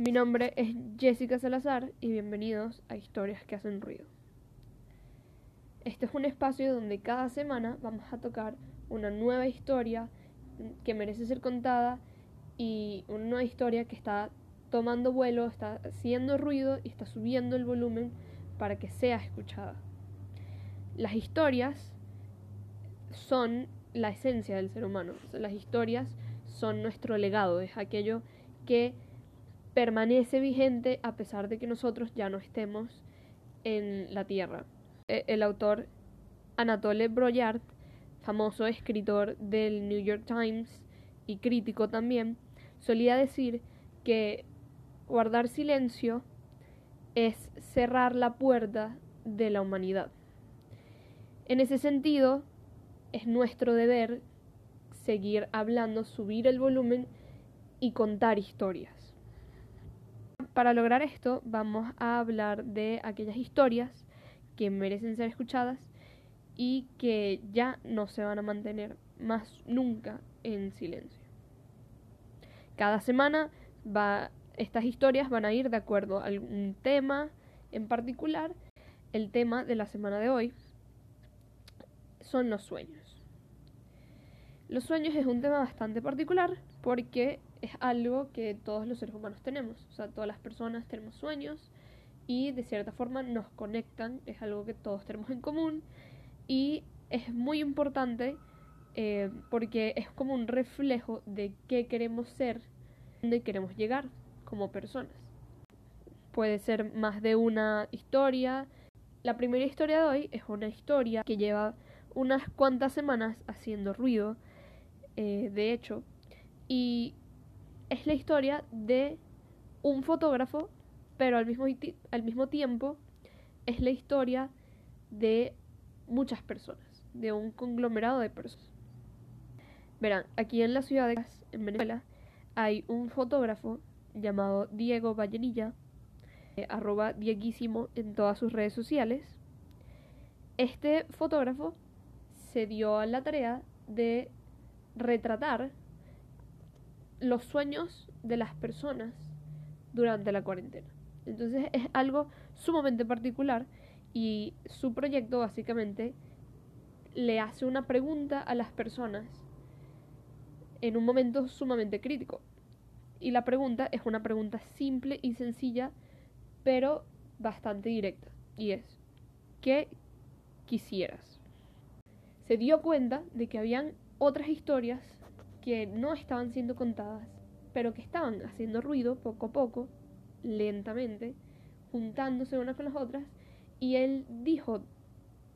Mi nombre es Jessica Salazar y bienvenidos a Historias que hacen ruido. Este es un espacio donde cada semana vamos a tocar una nueva historia que merece ser contada y una nueva historia que está tomando vuelo, está haciendo ruido y está subiendo el volumen para que sea escuchada. Las historias son la esencia del ser humano. Las historias son nuestro legado, es aquello que permanece vigente a pesar de que nosotros ya no estemos en la Tierra. E, el autor Anatole Broyard, famoso escritor del New York Times y crítico también, solía decir que guardar silencio es cerrar la puerta de la humanidad. En ese sentido, es nuestro deber seguir hablando, subir el volumen y contar historias. Para lograr esto vamos a hablar de aquellas historias que merecen ser escuchadas y que ya no se van a mantener más nunca en silencio. Cada semana estas historias van a ir de acuerdo a algún tema en particular. El tema de la semana de hoy son los sueños. Los sueños es un tema bastante particular porque es algo que todos los seres humanos tenemos. O sea, todas las personas tenemos sueños y de cierta forma nos conectan, es algo que todos tenemos en común y es muy importante eh, porque es como un reflejo de qué queremos ser, dónde queremos llegar como personas. Puede ser más de una historia. La primera historia de hoy es una historia que lleva unas cuantas semanas haciendo ruido, eh, de hecho, y es la historia de un fotógrafo, pero al mismo, al mismo tiempo es la historia de muchas personas, de un conglomerado de personas. Verán, aquí en la ciudad de en Venezuela, hay un fotógrafo llamado Diego Vallenilla, eh, arroba Dieguísimo en todas sus redes sociales. Este fotógrafo se dio a la tarea de retratar los sueños de las personas durante la cuarentena. Entonces es algo sumamente particular y su proyecto básicamente le hace una pregunta a las personas en un momento sumamente crítico. Y la pregunta es una pregunta simple y sencilla, pero bastante directa. Y es, ¿qué quisieras? Se dio cuenta de que habían otras historias que no estaban siendo contadas, pero que estaban haciendo ruido poco a poco, lentamente, juntándose unas con las otras, y él dijo,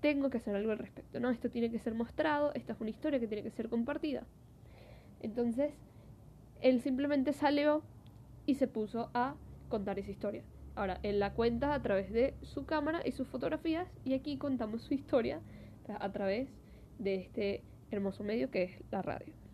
tengo que hacer algo al respecto, ¿no? Esto tiene que ser mostrado, esta es una historia que tiene que ser compartida. Entonces, él simplemente salió y se puso a contar esa historia. Ahora, él la cuenta a través de su cámara y sus fotografías, y aquí contamos su historia a través de este hermoso medio que es la radio.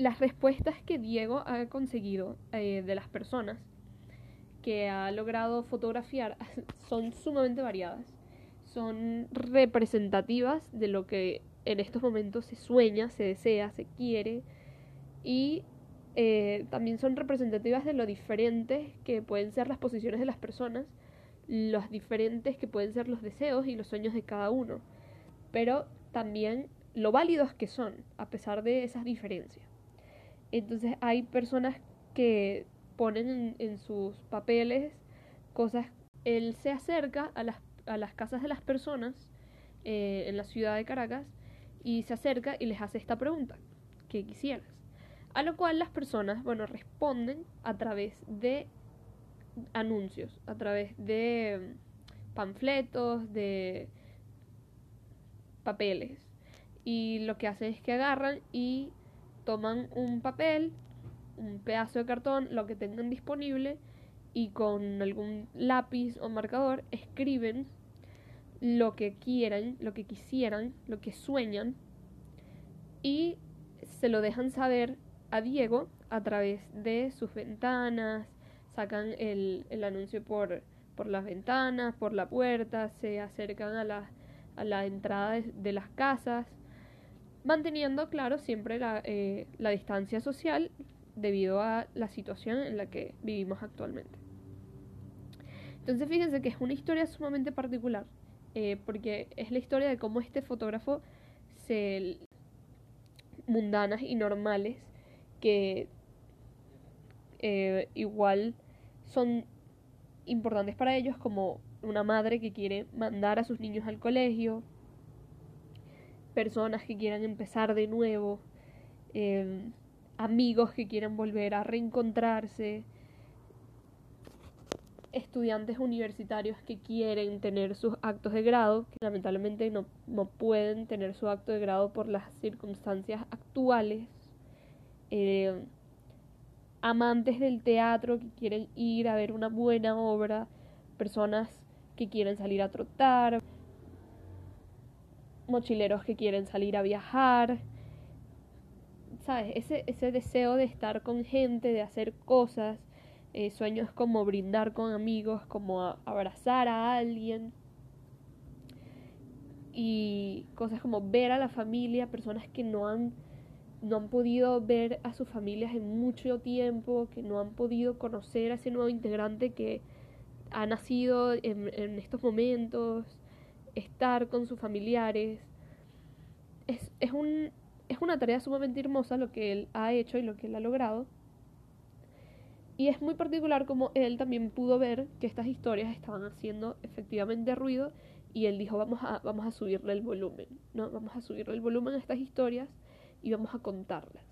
Las respuestas que Diego ha conseguido eh, de las personas que ha logrado fotografiar son sumamente variadas. Son representativas de lo que en estos momentos se sueña, se desea, se quiere. Y eh, también son representativas de lo diferentes que pueden ser las posiciones de las personas, los diferentes que pueden ser los deseos y los sueños de cada uno. Pero también lo válidos que son, a pesar de esas diferencias. Entonces hay personas que ponen en, sus papeles cosas. Él se acerca a las, a las casas de las personas eh, en la ciudad de Caracas y se acerca y les hace esta pregunta, ¿qué quisieras? A lo cual las personas, bueno, responden a través de anuncios, a través de panfletos, de papeles. Y lo que hacen es que agarran y toman un papel, un pedazo de cartón, lo que tengan disponible y con algún lápiz o marcador escriben lo que quieran, lo que quisieran, lo que sueñan y se lo dejan saber a Diego a través de sus ventanas, sacan el, anuncio por, por las ventanas, por la puerta, se acercan a la, a la entrada de las casas manteniendo, claro, siempre la, eh, la distancia social debido a la situación en la que vivimos actualmente. Entonces fíjense que es una historia sumamente particular, eh, porque es la historia de cómo este fotógrafo se mundanas y normales que eh, igual son importantes para ellos como una madre que quiere mandar a sus niños al colegio, personas que quieran empezar de nuevo, eh, amigos que quieran volver a reencontrarse, estudiantes universitarios que quieren tener sus actos de grado, que lamentablemente no, no pueden tener su acto de grado por las circunstancias actuales, eh, amantes del teatro que quieren ir a ver una buena obra, personas que quieren salir a trotar, mochileros que quieren salir a viajar, ¿sabes? Ese, ese deseo de estar con gente, de hacer cosas, eh, sueños como brindar con amigos, como abrazar a alguien y cosas como ver a la familia, personas que no han, no han podido ver a sus familias en mucho tiempo, que no han podido conocer a ese nuevo integrante que ha nacido en, en estos momentos, estar con sus familiares. Es, es, un, es una tarea sumamente hermosa lo que él ha hecho y lo que él ha logrado. Y es muy particular como él también pudo ver que estas historias estaban haciendo efectivamente ruido y él dijo vamos a, vamos a subirle el volumen, ¿no? Vamos a subirle el volumen a estas historias y vamos a contarlas.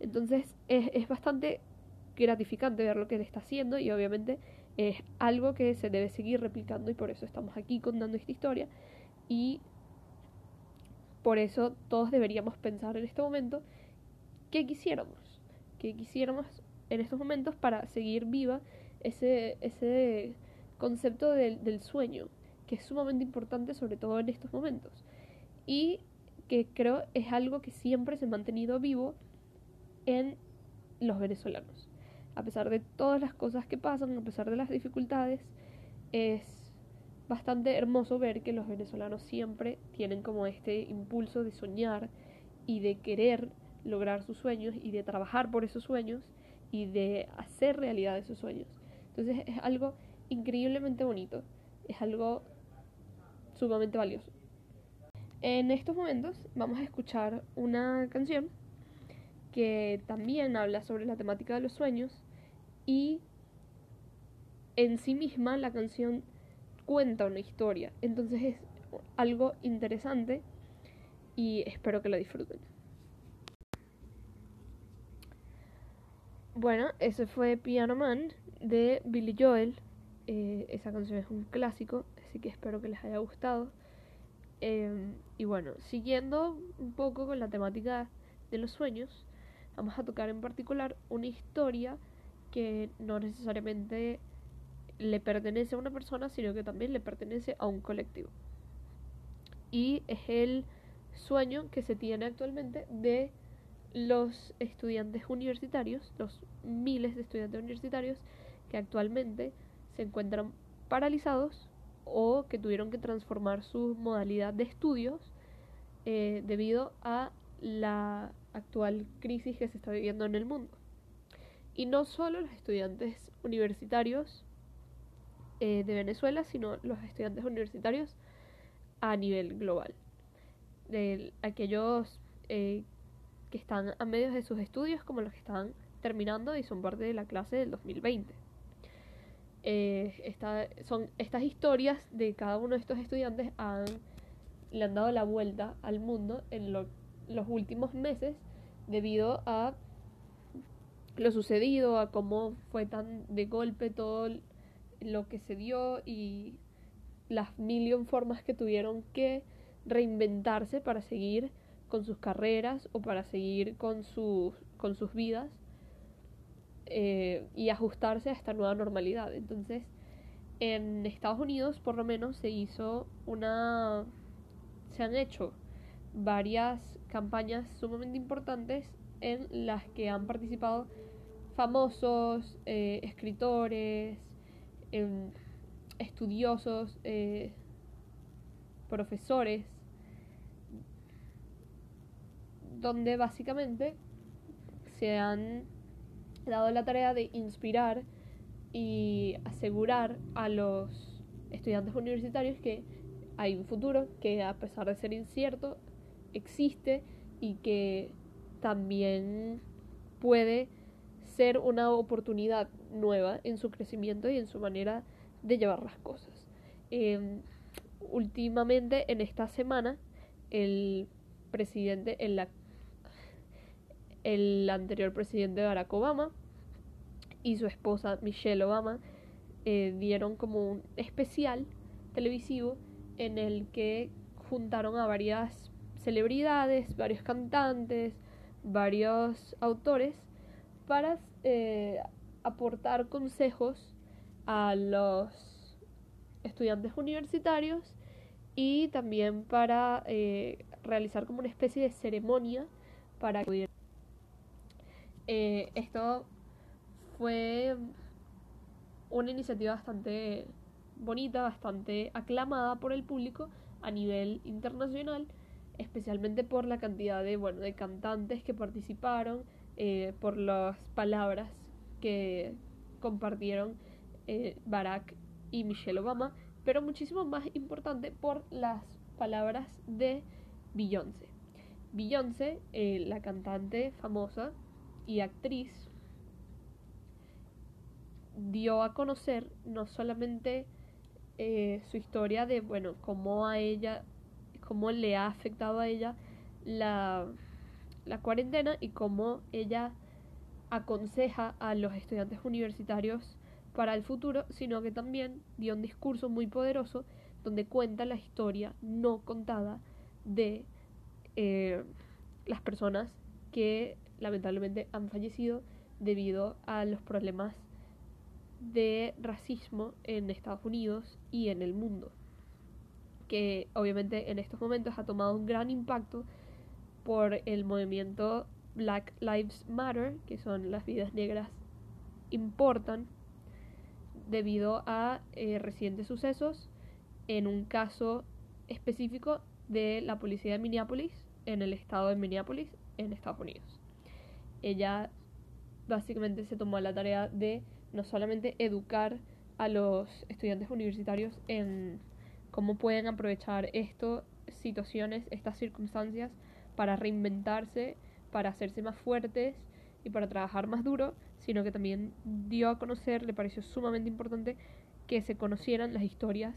Entonces es, es bastante gratificante ver lo que él está haciendo y obviamente es algo que se debe seguir replicando y por eso estamos aquí contando esta historia y por eso todos deberíamos pensar en este momento qué quisiéramos, qué quisiéramos en estos momentos para seguir viva ese, ese concepto del, del sueño, que es sumamente importante sobre todo en estos momentos. Y que creo es algo que siempre se ha mantenido vivo en los venezolanos. A pesar de todas las cosas que pasan, a pesar de las dificultades, es bastante hermoso ver que los venezolanos siempre tienen como este impulso de soñar y de querer lograr sus sueños y de trabajar por esos sueños y de hacer realidad esos sueños. Entonces es algo increíblemente bonito, es algo sumamente valioso. En estos momentos vamos a escuchar una canción que también habla sobre la temática de los sueños y en sí misma la canción cuenta una historia. Entonces es algo interesante y espero que la disfruten. Bueno, ese fue Piano Man de Billy Joel. Eh, esa canción es un clásico, así que espero que les haya gustado. Em, y bueno, siguiendo un poco con la temática de los sueños, vamos a tocar en particular una historia que no necesariamente le pertenece a una persona, sino que también le pertenece a un colectivo. Y es el sueño que se tiene actualmente de los estudiantes universitarios, los miles de estudiantes universitarios que actualmente se encuentran paralizados o que tuvieron que transformar su modalidad de estudios eh, debido a la actual crisis que se está viviendo en el mundo. Y no solo los estudiantes universitarios eh, de Venezuela, sino los estudiantes universitarios a nivel global. De aquellos eh, que están a medios de sus estudios como los que están terminando y son parte de la clase del 2020. Eh, son estas historias de cada uno de estos estudiantes han, le han dado la vuelta al mundo en los últimos meses debido a lo sucedido, a cómo fue tan de golpe todo lo que se dio y las million formas que tuvieron que reinventarse para seguir con sus carreras o para seguir con sus, con sus vidas eh, y ajustarse a esta nueva normalidad. Entonces, en Estados Unidos, por lo menos, se hizo una. se han hecho varias campañas sumamente importantes en las que han participado famosos, eh, escritores, em, estudiosos, eh, profesores donde básicamente se han dado la tarea de inspirar y asegurar a los estudiantes universitarios que hay un futuro que a pesar de ser incierto existe y que también puede ser una oportunidad nueva en su crecimiento y en su manera de llevar las cosas. Em, últimamente, en esta semana, el presidente, el, anterior presidente Barack Obama y su esposa Michelle Obama eh, dieron como un especial televisivo en el que juntaron a varias celebridades, varios cantantes, varios autores para eh, aportar consejos a los estudiantes universitarios y también para eh, realizar como una especie de ceremonia para que eh, esto fue una iniciativa bastante bonita, bastante aclamada por el público a nivel internacional, especialmente por la cantidad de, bueno, de cantantes que participaron, eh, por las palabras que compartieron eh, Barack y Michelle Obama, pero muchísimo más importante por las palabras de Beyoncé. Beyoncé, eh, la cantante famosa y actriz, dio a conocer no solamente su historia de, bueno, cómo a ella, cómo le ha afectado a ella la la cuarentena y cómo ella aconseja a los estudiantes universitarios para el futuro, sino que también dio un discurso muy poderoso donde cuenta la historia no contada de eh, las personas que lamentablemente han fallecido debido a los problemas de racismo en Estados Unidos y en el mundo, que obviamente en estos momentos ha tomado un gran impacto por el movimiento Black Lives Matter, que son las vidas negras importan, debido a eh, recientes sucesos, en un caso específico de la policía de Minneapolis, en el estado de Minneapolis, en Estados Unidos. Ella básicamente se tomó la tarea de no solamente educar a los estudiantes universitarios en cómo pueden aprovechar esto, situaciones, estas circunstancias, para reinventarse, para hacerse más fuertes y para trabajar más duro, sino que también dio a conocer, le pareció sumamente importante que se conocieran las historias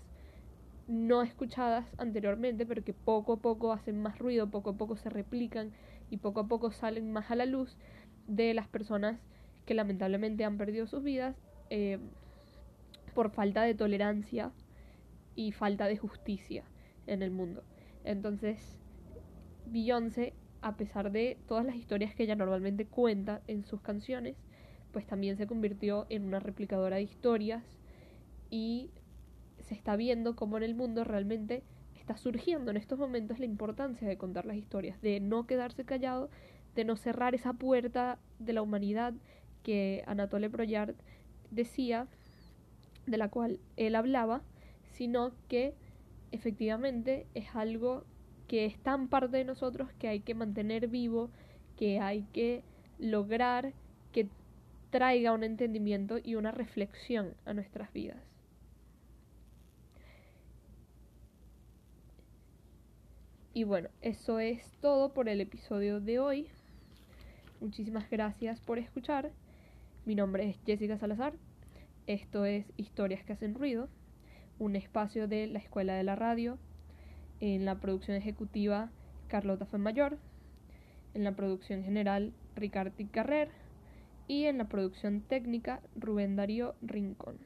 no escuchadas anteriormente, pero que poco a poco hacen más ruido, poco a poco se replican y poco a poco salen más a la luz de las personas que lamentablemente han perdido sus vidas eh, por falta de tolerancia y falta de justicia en el mundo. Entonces, Beyoncé, a pesar de todas las historias que ella normalmente cuenta en sus canciones, pues también se convirtió en una replicadora de historias y se está viendo cómo en el mundo realmente está surgiendo en estos momentos la importancia de contar las historias, de no quedarse callado, de no cerrar esa puerta de la humanidad que Anatole Proyard decía, de la cual él hablaba, sino que efectivamente es algo que es tan parte de nosotros que hay que mantener vivo, que hay que lograr que traiga un entendimiento y una reflexión a nuestras vidas. Y bueno, eso es todo por el episodio de hoy. Muchísimas gracias por escuchar. Mi nombre es Jessica Salazar. Esto es Historias que hacen ruido, un espacio de la Escuela de la Radio. En la producción ejecutiva Carlota Mayor, en la producción general Ricardo Carrer. Y en la producción técnica Rubén Darío Rincón.